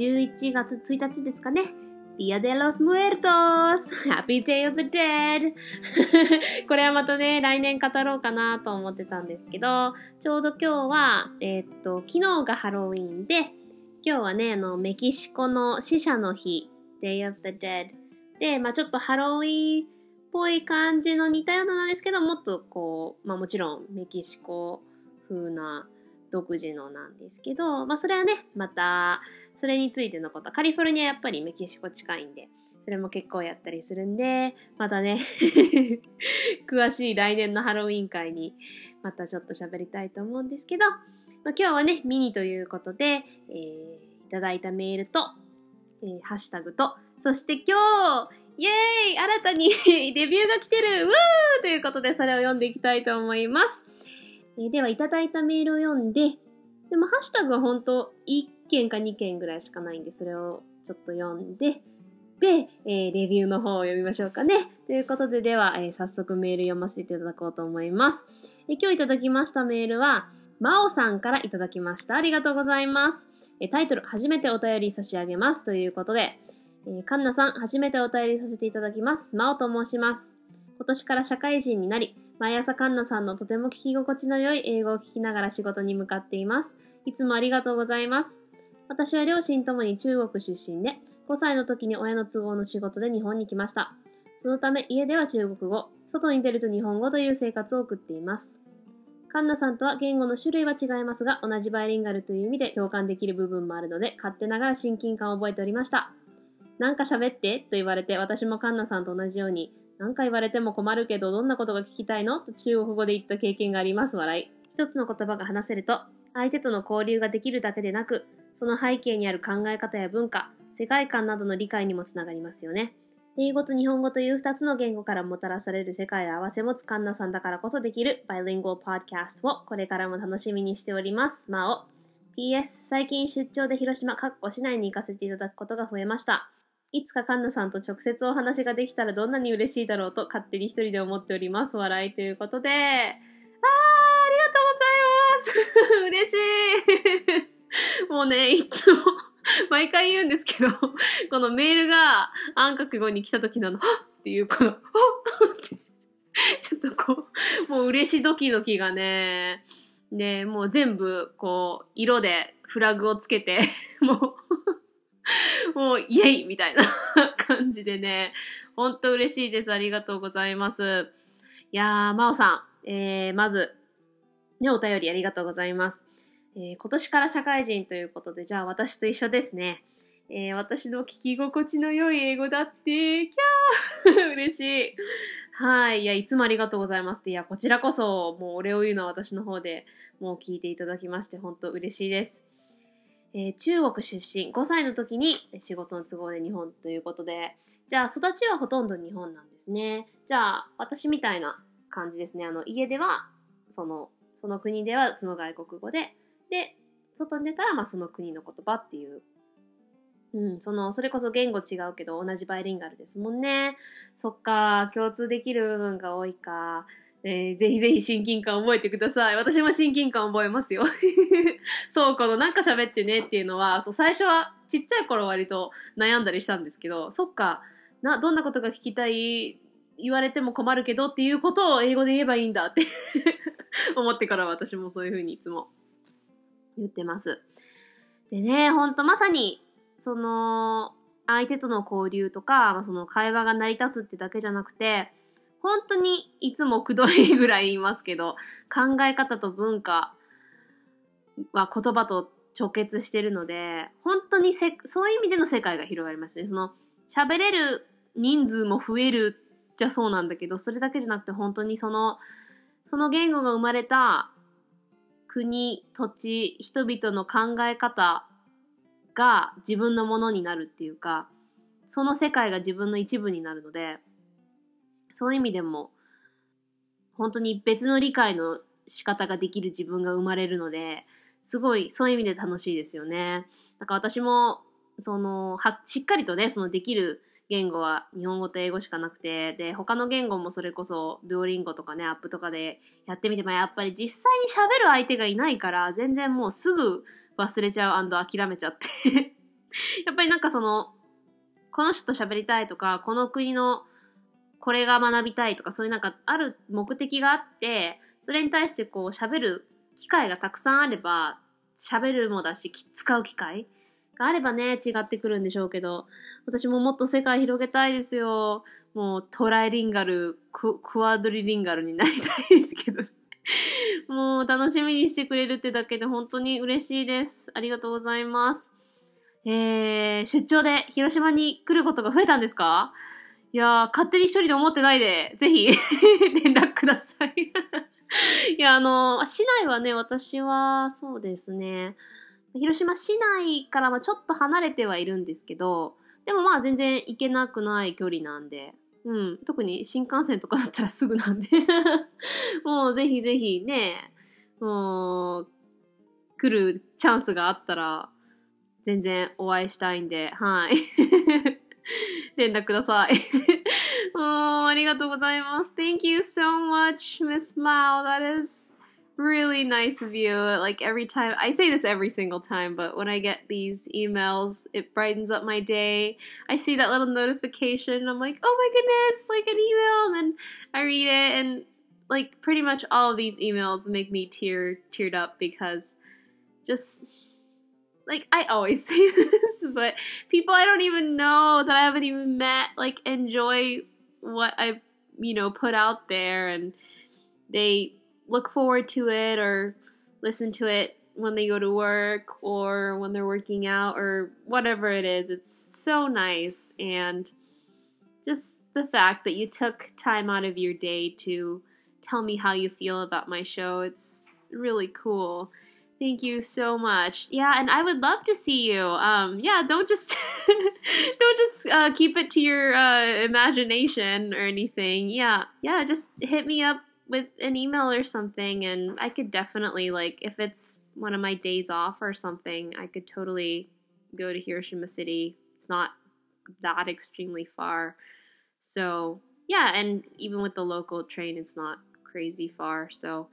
11月1日ですかね。Dia de los Muertos! Happy Day of the Dead! これはまたね、来年語ろうかなと思ってたんですけど、ちょうど今日は、えー、っと、昨日がハロウィンで、今日はね、あの、メキシコの死者の日、Day of the Dead で、まあちょっとハロウィンっぽい感じの似たようななんですけど、もっとこう、まあもちろんメキシコ風な独自のなんですけど、まあそれはね、また、それについてのこと、カリフォルニアやっぱりメキシコ近いんで、それも結構やったりするんで、またね 詳しい来年のハロウィン会にまたちょっと喋りたいと思うんですけど、まあ、今日はね、ミニということで、えー、いただいたメールと、えー、ハッシュタグと、そして今日、イエーイ新たに レビューが来てるウーということで、それを読んでいきたいと思います。えー、では、いただいたメールを読んで、でも、ハッシュタグは本当1件か2件ぐらいしかないんで、それをちょっと読んで、で、えー、レビューの方を読みましょうかね。ということで、では、えー、早速メール読ませていただこうと思います。えー、今日いただきましたメールは、まおさんからいただきました。ありがとうございます。えタイトル、初めてお便り差し上げます。ということで、えー、カンナさん、初めてお便りさせていただきます。まおと申します。今年から社会人になり、毎朝カンナさんのとても聞き心地の良い英語を聞きながら仕事に向かっています。いつもありがとうございます。私は両親ともに中国出身で、5歳の時に親の都合の仕事で日本に来ました。そのため家では中国語、外に出ると日本語という生活を送っています。カンナさんとは言語の種類は違いますが、同じバイリンガルという意味で共感できる部分もあるので、勝手ながら親近感を覚えておりました。なんか喋ってと言われて、私もカンナさんと同じように、何か言われても困るけど、どんなことが聞きたいの？と中国語で言った経験があります。笑い。一つの言葉が話せると、相手との交流ができるだけでなく、その背景にある考え方や文化、世界観などの理解にもつながりますよね。英語と日本語という二つの言語からもたらされる世界を合わせ持つカンナさんだからこそできるバイリンゴーポッドキャストをこれからも楽しみにしております。まお。PS、最近出張で広島、かっこ市内に行かせていただくことが増えました。いつかカンナさんと直接お話ができたらどんなに嬉しいだろうと勝手に一人で思っております。笑いということで。あー、ありがとうございます。嬉しい。もうね、いつも毎回言うんですけど、このメールが暗覚語に来た時なの、はっっていう、この、はっって。ちょっとこう、もう嬉しドキドキがね、ね、もう全部、こう、色でフラグをつけて、もう もう、イエイみたいな感じでね、ほんと嬉しいです。ありがとうございます。いやー、まおさん、えー、まず、ね、お便りありがとうございます。えー、今年から社会人ということで、じゃあ私と一緒ですね。えー、私の聞き心地の良い英語だって、キャー 嬉しい。はい。いや、いつもありがとうございますって。いや、こちらこそ、もうお礼を言うのは私の方でもう聞いていただきまして、本当嬉しいです。えー、中国出身、5歳の時に仕事の都合で日本ということで、じゃあ育ちはほとんど日本なんですね。じゃあ私みたいな感じですね。あの家ではそのその国ではその外国語で、で、外に出たらまあその国の言葉っていう。うん、その、それこそ言語違うけど同じバイリンガルですもんね。そっか、共通できる部分が多いか。えー、ぜひぜひ親近感覚えてください。私も親近感覚えますよ。そう、このなんか喋ってねっていうのは、そう、最初はちっちゃい頃割と悩んだりしたんですけど、そっか、な、どんなことが聞きたい、言われても困るけどっていうことを英語で言えばいいんだって 思ってから私もそういうふうにいつも言ってます。でね、ほんとまさに、その、相手との交流とか、その会話が成り立つってだけじゃなくて、本当にいつもくどいぐらい言いますけど、考え方と文化は言葉と直結してるので、本当にせ、そういう意味での世界が広がりますね。その、喋れる人数も増えるじゃそうなんだけど、それだけじゃなくて本当にその、その言語が生まれた国、土地、人々の考え方が自分のものになるっていうか、その世界が自分の一部になるので、そういう意味でも、本当に別の理解の仕方ができる自分が生まれるので、すごいそういう意味で楽しいですよね。だから私も、その、は、しっかりとね、そのできる言語は日本語と英語しかなくて、で、他の言語もそれこそ、ドゥオリンゴとかね、アップとかでやってみても、やっぱり実際に喋る相手がいないから、全然もうすぐ忘れちゃう諦めちゃって やっぱりなんかその、この人と喋りたいとか、この国のこれが学びたいとか、そういうなんかある目的があって、それに対してこう喋る機会がたくさんあれば、喋るもだし、使う機会があればね、違ってくるんでしょうけど、私ももっと世界広げたいですよ。もうトライリンガル、クワドリリンガルになりたいですけど。もう楽しみにしてくれるってだけで本当に嬉しいです。ありがとうございます。えー、出張で広島に来ることが増えたんですか？いやー、勝手に一人で思ってないで、ぜひ 連絡ください。いや、あの、市内はね、私は、そうですね、広島市内からはちょっと離れてはいるんですけど、でもまあ全然行けなくない距離なんで、うん、特に新幹線とかだったらすぐなんで。もうぜひぜひね、もう、来るチャンスがあったら、全然お会いしたいんで、はい。連絡ください。oh, ありがとうございます。Thank you so much, Miss Mao. That is really nice of you. Like every time, I say this every single time, but when I get these emails, it brightens up my day. I see that little notification. I'm like, oh my goodness, like an email. And then I read it, and like pretty much all of these emails make me tear teared up because just like I always say this, but people I don't even know that I haven't even met like enjoy what I you know put out there and they look forward to it or listen to it when they go to work or when they're working out or whatever it is. It's so nice and just the fact that you took time out of your day to tell me how you feel about my show. It's really cool. Thank you so much. Yeah, and I would love to see you. Um, yeah, don't just don't just uh, keep it to your uh, imagination or anything. Yeah, yeah, just hit me up with an email or something, and I could definitely like if it's one of my days off or something, I could totally go to Hiroshima City. It's not that extremely far, so yeah, and even with the local train, it's not crazy far. So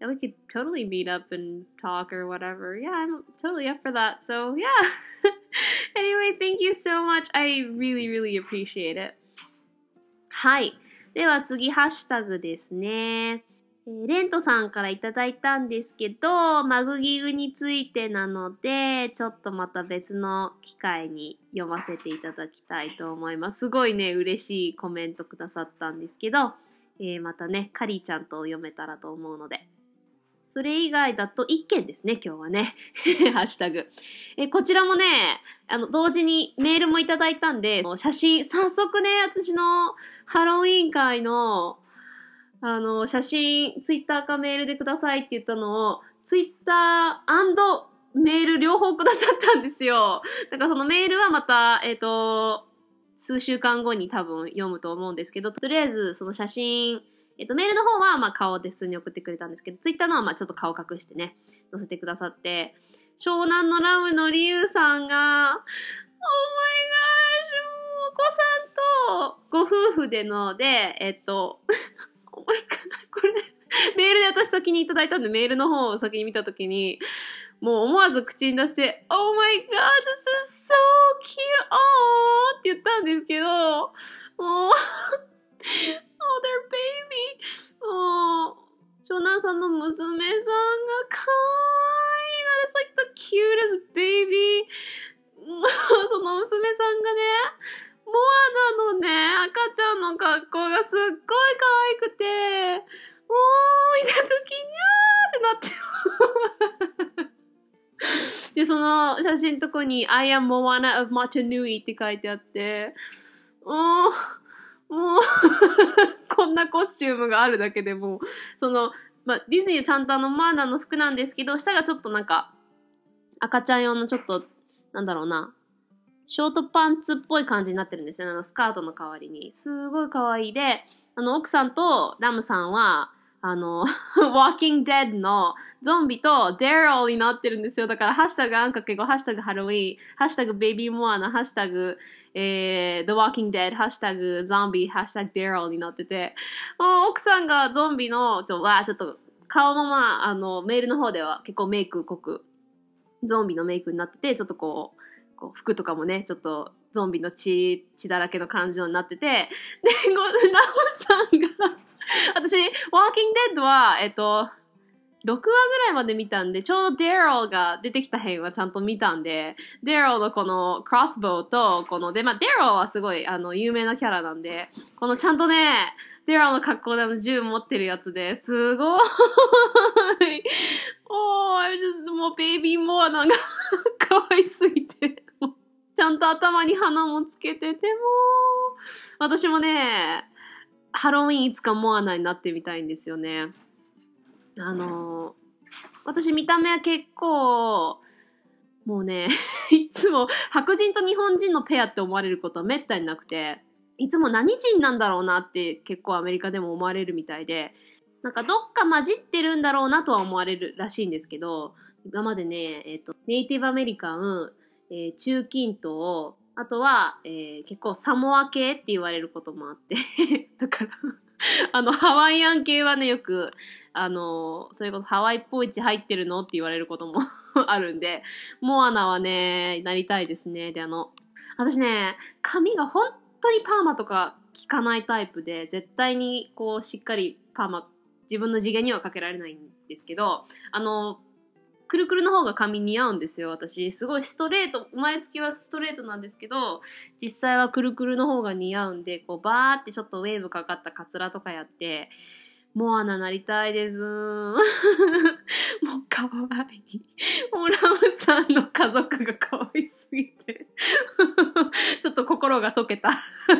yeah, we could totally meet up and talk or whatever. Yeah, I'm totally up for that. So, yeah. anyway, thank you so much. I really, really appreciate it. はい。では次、ハッシュタグですね。えー、レントさんからいただいたんですけど、マグギグについてなので、ちょっとまた別の機会に読ませていただきたいと思います。すごいね、嬉しいコメントくださったんですけど、えー、またね、カリーちゃんと読めたらと思うので、それ以外だと1件ですね、今日はね。ハッシュタグ。え、こちらもね、あの、同時にメールもいただいたんで、写真、早速ね、私のハロウィン会の、あの、写真、ツイッターかメールでくださいって言ったのを、ツイッターメール両方くださったんですよ。だからそのメールはまた、えっ、ー、と、数週間後に多分読むと思うんですけど、とりあえずその写真、えっと、メールの方は、まあ、顔で普通に送ってくれたんですけど、ツイッターのは、まあ、ちょっと顔隠してね、載せてくださって、湘南のラムのリュウさんが、Oh my gosh! お子さんとご夫婦でので、えっと、Oh my god! これ、メールで私先にいただいたんで、メールの方を先に見たときに、もう思わず口に出して、Oh my gosh, this is so cute! おーって言ったんですけど、もう Oh, their baby! もう、湘南さんの娘さんが可愛い。That is like the cutest baby! その娘さんがね、モアナのね、赤ちゃんの格好がすっごい可愛くて、もう見たときにゃーってなって。で、その写真のとこに I am Moana of Matanui って書いてあって、もう、もう こんなコスチュームがあるだけでもその、まあ、ディズニーちゃんとあのマーナの服なんですけど、下がちょっとなんか、赤ちゃん用のちょっと、なんだろうな、ショートパンツっぽい感じになってるんですよね。あの、スカートの代わりに。すごい可愛いで、あの、奥さんとラムさんは、あの、Walking Dead のゾンビと Daryl になってるんですよ。だから、ハッシュタグあんかけご、ハッシュタグハロウィン、ハッシュタグベビーモアナ、ハッシュタグ、えー、The Walking Dead、ハッシュタグゾンビ、ハッシュタグ Daryl になってて、もう奥さんがゾンビの、ちょ、わちょっと、顔もまあ、あの、メールの方では結構メイク濃く、ゾンビのメイクになってて、ちょっとこう、こう服とかもね、ちょっとゾンビの血、血だらけの感じになってて、で、こうラオさんが 私、ワーキングデッドは、えっと、6話ぐらいまで見たんで、ちょうどデラルが出てきた辺はちゃんと見たんで、デラルのこのクロスボウと、この、で、まあ、デラルはすごい、あの、有名なキャラなんで、このちゃんとね、デラルの格好であの銃持ってるやつですごい。おー、just, もうベイビーモアナが 可愛すぎて。ちゃんと頭に花もつけてても、私もね、ハロウィンいつかモアナになってみたいんですよね。あの、私見た目は結構、もうね、いつも白人と日本人のペアって思われることはめったになくて、いつも何人なんだろうなって結構アメリカでも思われるみたいで、なんかどっか混じってるんだろうなとは思われるらしいんですけど、今までね、えっ、ー、と、ネイティブアメリカン、えー、中近東、あとは、えー、結構サモア系って言われることもあって だから あの、ハワイアン系はね、よく、あの、それこそハワイっぽい血入ってるのって言われることも あるんで、モアナはね、なりたいですね。で、あの、私ね、髪が本当にパーマとか効かないタイプで、絶対にこう、しっかりパーマ、自分の次元にはかけられないんですけど、あの、くるくるの方が髪似合うんですよ、私。すごいストレート、生まれつきはストレートなんですけど、実際はくるくるの方が似合うんで、こう、バーってちょっとウェーブかかったカツラとかやって、モアナなりたいです。もうかわいい。もうラムさんの家族がかわいすぎて ちょっと心が溶けた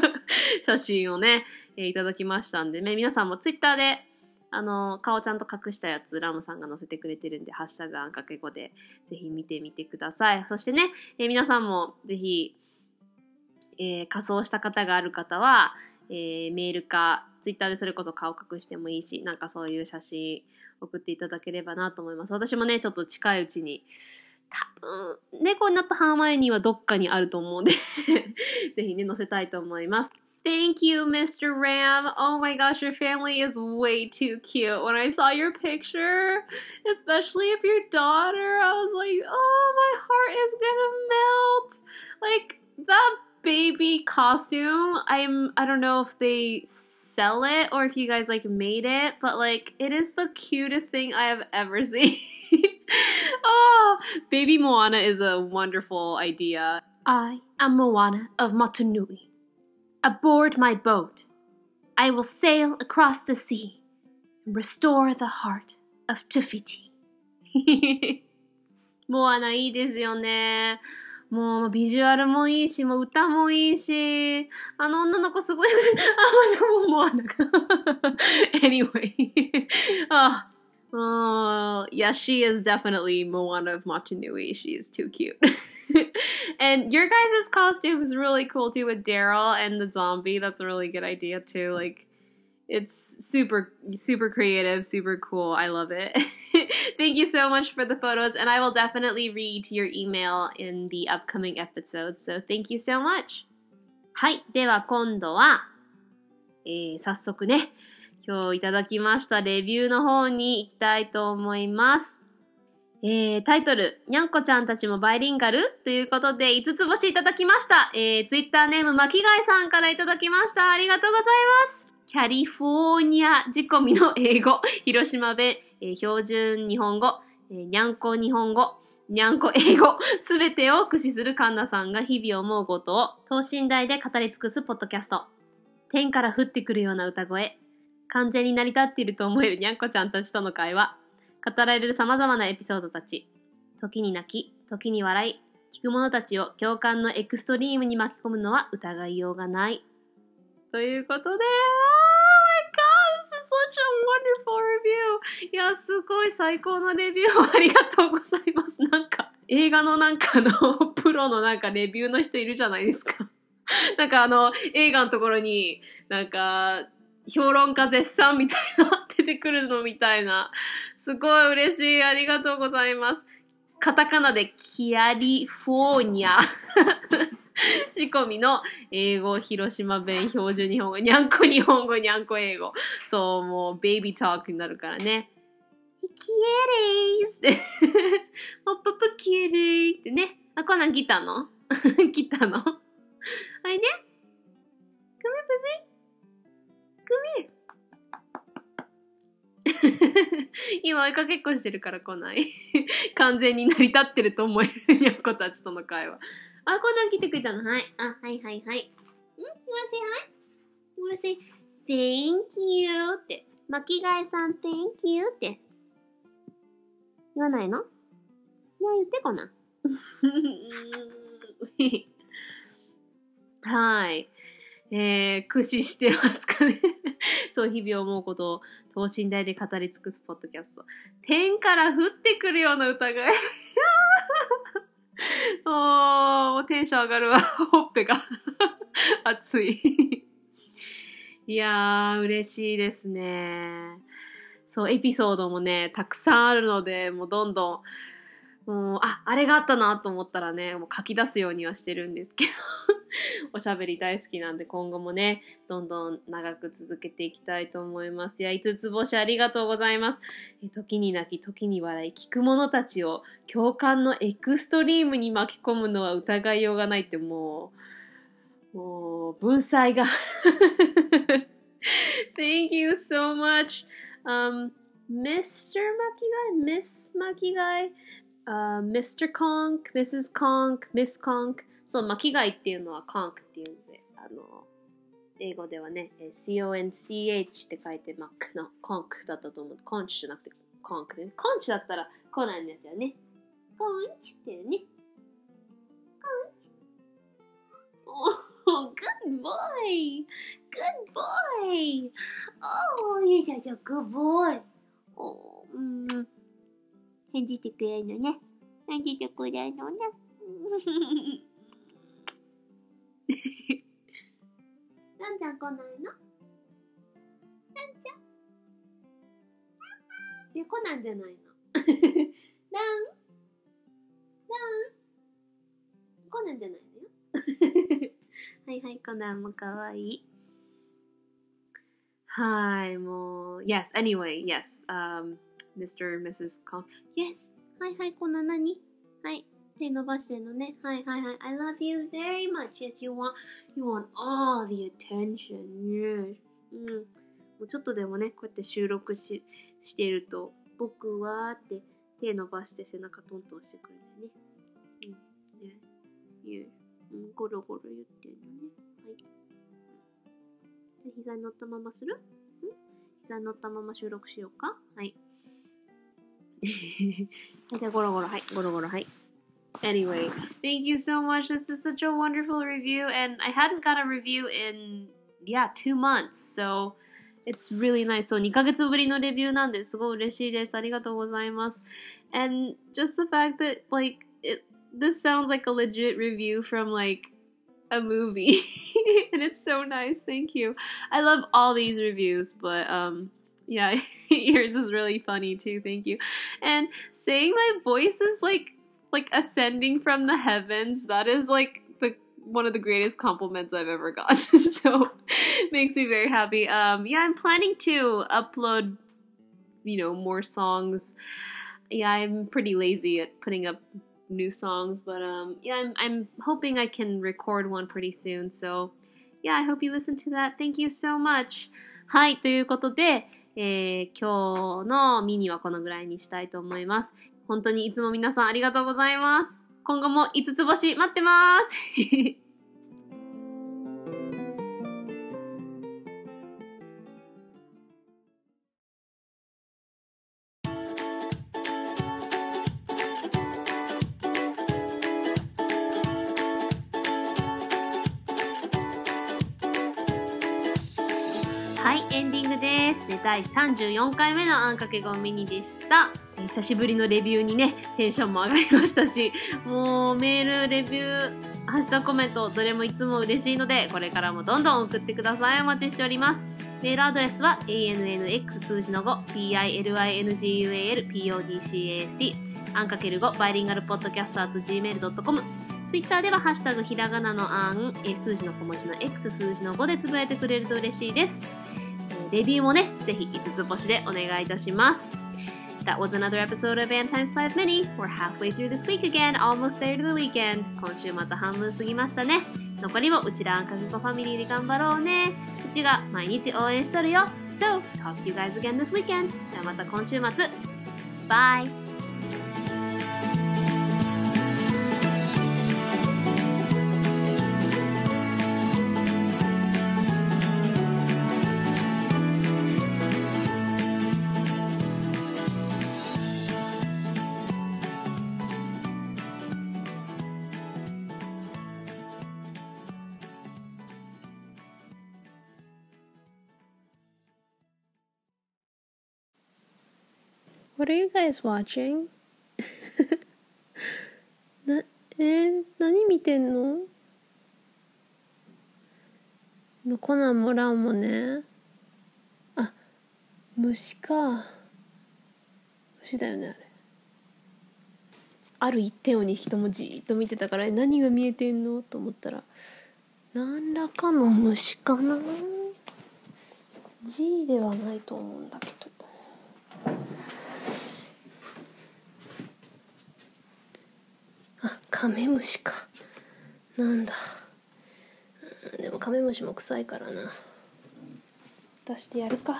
写真をね、え、いただきましたんでね、皆さんもツイッターであの、顔ちゃんと隠したやつ、ラムさんが載せてくれてるんで、ハッシュタグあんかけ語で、ぜひ見てみてください。そしてね、えー、皆さんもぜひ、えー、仮装した方がある方は、えー、メールか、ツイッターでそれこそ顔隠してもいいし、なんかそういう写真送っていただければなと思います。私もね、ちょっと近いうちに、多分、猫になったハーマイニーはどっかにあると思うんで ぜひね、載せたいと思います。Thank you, Mr. Ram. Oh my gosh, your family is way too cute. When I saw your picture, especially if your daughter, I was like, oh, my heart is gonna melt. Like, that baby costume, I'm, I don't know if they sell it or if you guys like made it, but like, it is the cutest thing I have ever seen. oh, baby Moana is a wonderful idea. I am Moana of Motunui aboard my boat. I will sail across the sea and restore the heart of Tufiti. モアナいいですよね。もうビジュアルもいいし、もう歌もいいし、あの女の子すごい、あ、もうモアナが。anyway. oh, oh, yeah, she is definitely Moana of Machinui. She is too cute. and your guys' costume is really cool too with Daryl and the zombie. That's a really good idea too. Like it's super super creative, super cool. I love it. Thank you so much for the photos and I will definitely read your email in the upcoming episode. So thank you so much. はい。では今度は、えー、早速ね、 今日いただきましたレビューの方に行きたいと思います。えー、タイトル、にゃんこちゃんたちもバイリンガルということで、5つ星いただきました。えー、ツイッターネーム、巻貝さんからいただきました。ありがとうございます。キャリフォーニア仕込みの英語、広島弁、えー、標準日本語、えー、にゃんこ日本語、にゃんこ英語、すべてを駆使するカンナさんが日々思うことを等身大で語り尽くすポッドキャスト。天から降ってくるような歌声。完全に成り立っていると思えるにゃんこちゃんたちとの会話。語られる様々なエピソードたち。時に泣き、時に笑い、聞く者たちを共感のエクストリームに巻き込むのは疑いようがない。ということで、Oh my god, this is such a wonderful review! いや、すごい最高のレビューを ありがとうございます。なんか、映画のなんかのプロのなんかレビューの人いるじゃないですか。なんかあの、映画のところに、なんか、評論家絶賛みたいな出てくるのみたいな。すごい嬉しい。ありがとうございます。カタカナでキアリフォーニャ。仕込みの英語、広島弁、標準日本語、にゃんこ日本語、にゃんこ英語。そう、もうベイビートークになるからね。キエレーって。ポッププキエレーってね。あ、こんなん来たの？来たの？あれね Come here, baby. Come め 今追いかけっこしてるから来ない。完全に成り立ってると思えるにゃんこたちとの会話。あ、こんなん来てくれたの？はい。あ、はいはいはい。ん ?You wanna say hi? You wanna say thank you? って。巻貝さん thank you? って。言わないの？いや、言ってこな。はい。えー、駆使してますかね そう、日々思うことを等身大で語り尽くすポッドキャスト。天から降ってくるような疑い。おー、テンション上がるわ。ほっぺが熱いいやー、嬉しいですね。そう、エピソードもね、たくさんあるので、もうどんどん、もう、あ、あれがあったなと思ったらね、もう書き出すようにはしてるんですけどおしゃべり大好きなんで、今後もね、どんどん長く続けていきたいと思います。いや、5つ星ありがとうございます。え時に泣き、時に笑い、聞く者たちを共感のエクストリームに巻き込むのは疑いようがないってもう、もう、文才が Thank you so much. Um, Mr. Makigai, Miss Makigai, uh, Mr. Conk, Mrs. Conk, Miss Conk そう、巻貝っていうのは conk っていうので、あの、英語ではね、conch って書いて、まあ、の conk だったと思う。conch じゃなくて conk で、ね conch だったらコナンのやつよね。conch っていうね。conch。Oh, good boy! Good boy! Oh, よいしょしょ、good boy! おうん。返事してくれるのね。返事してくれるのね。ランちゃん来ないの？ランちゃ？んえ、来なんじゃないの？ラン？ラン？来なんじゃないのよ？はいはい、コナンもかわいい。はい、もう、yes, anyway, yes, um, Mr. Mrs. Kong. Yes, はいはい、コナン何？はい、手伸ばしてんのね。はいはいはい。I love you very much. Yes, you want, you want all the attention. Yes. うん。もうちょっとでもね、こうやって収録ししてると、僕はって手伸ばして背中トントンしてくるんだよね。うん。ね。Yes. うん、ゴロゴロ言ってるのね。はい。じゃ膝に乗ったままする？ん？膝に乗ったまま収録しようか？はい。じゃあゴロゴロ、はい。ゴロゴロ、はい。Anyway, thank you so much. This is such a wonderful review, and I hadn't got a review in, yeah, two months. So it's really nice. So 2ヶ月ぶりのレビューなんですごい嬉しいです。ありがとうございます。And just the fact that, like, it this sounds like a legit review from like a movie and it's so nice thank you i love all these reviews but um yeah yours is really funny too thank you and saying my voice is like like ascending from the heavens that is like the one of the greatest compliments i've ever gotten so makes me very happy um yeah i'm planning to upload you know more songs yeah i'm pretty lazy at putting up new songs. But um, yeah, I'm, I'm hoping I can record one pretty soon. So yeah, I hope you listen to that. Thank you so much. はい、ということで、えー、今日のミニはこのぐらいにしたいと思います。 本当にいつも皆さんありがとうございます。今後も5つ星待ってます。第34回目のあんかけごミニでした。久しぶりのレビューにね、テンションも上がりましたし、もうメール、レビュー、ハッシュタグコメント、どれもいつも嬉しいので、これからもどんどん送ってください。お待ちしております。メールアドレスは ANNX 数字の5 PILINGUALPODCAST アンかける5バイリンガルポッドキャスト at gmail.com ツイッターではハッシュタグひらがなのあん、数字の小文字の X 数字の5でつぶやいてくれると嬉しいです。レビューもね、ぜひ5つ星でお願いいたします。That was another episode of Antimes 5 Mini. We're halfway through this week again, almost there to the weekend. 今週また半分過ぎましたね。残りもうちらあんかけこファミリーで頑張ろうね。うちが毎日応援しとるよ。So, talk to you guys again this weekend. じゃあまた今週末。Bye! What are you guys watching? な、えー、何見てんの？のコナンもランもね。あ、虫か。虫だよね、あれ。ある一点をに人もじーっと見てたから、何が見えてんの？と思ったら、何らかの虫かな ?G ではないと思うんだけど。あカメムシか。なんだ。でもカメムシも臭いからな。出してやるか。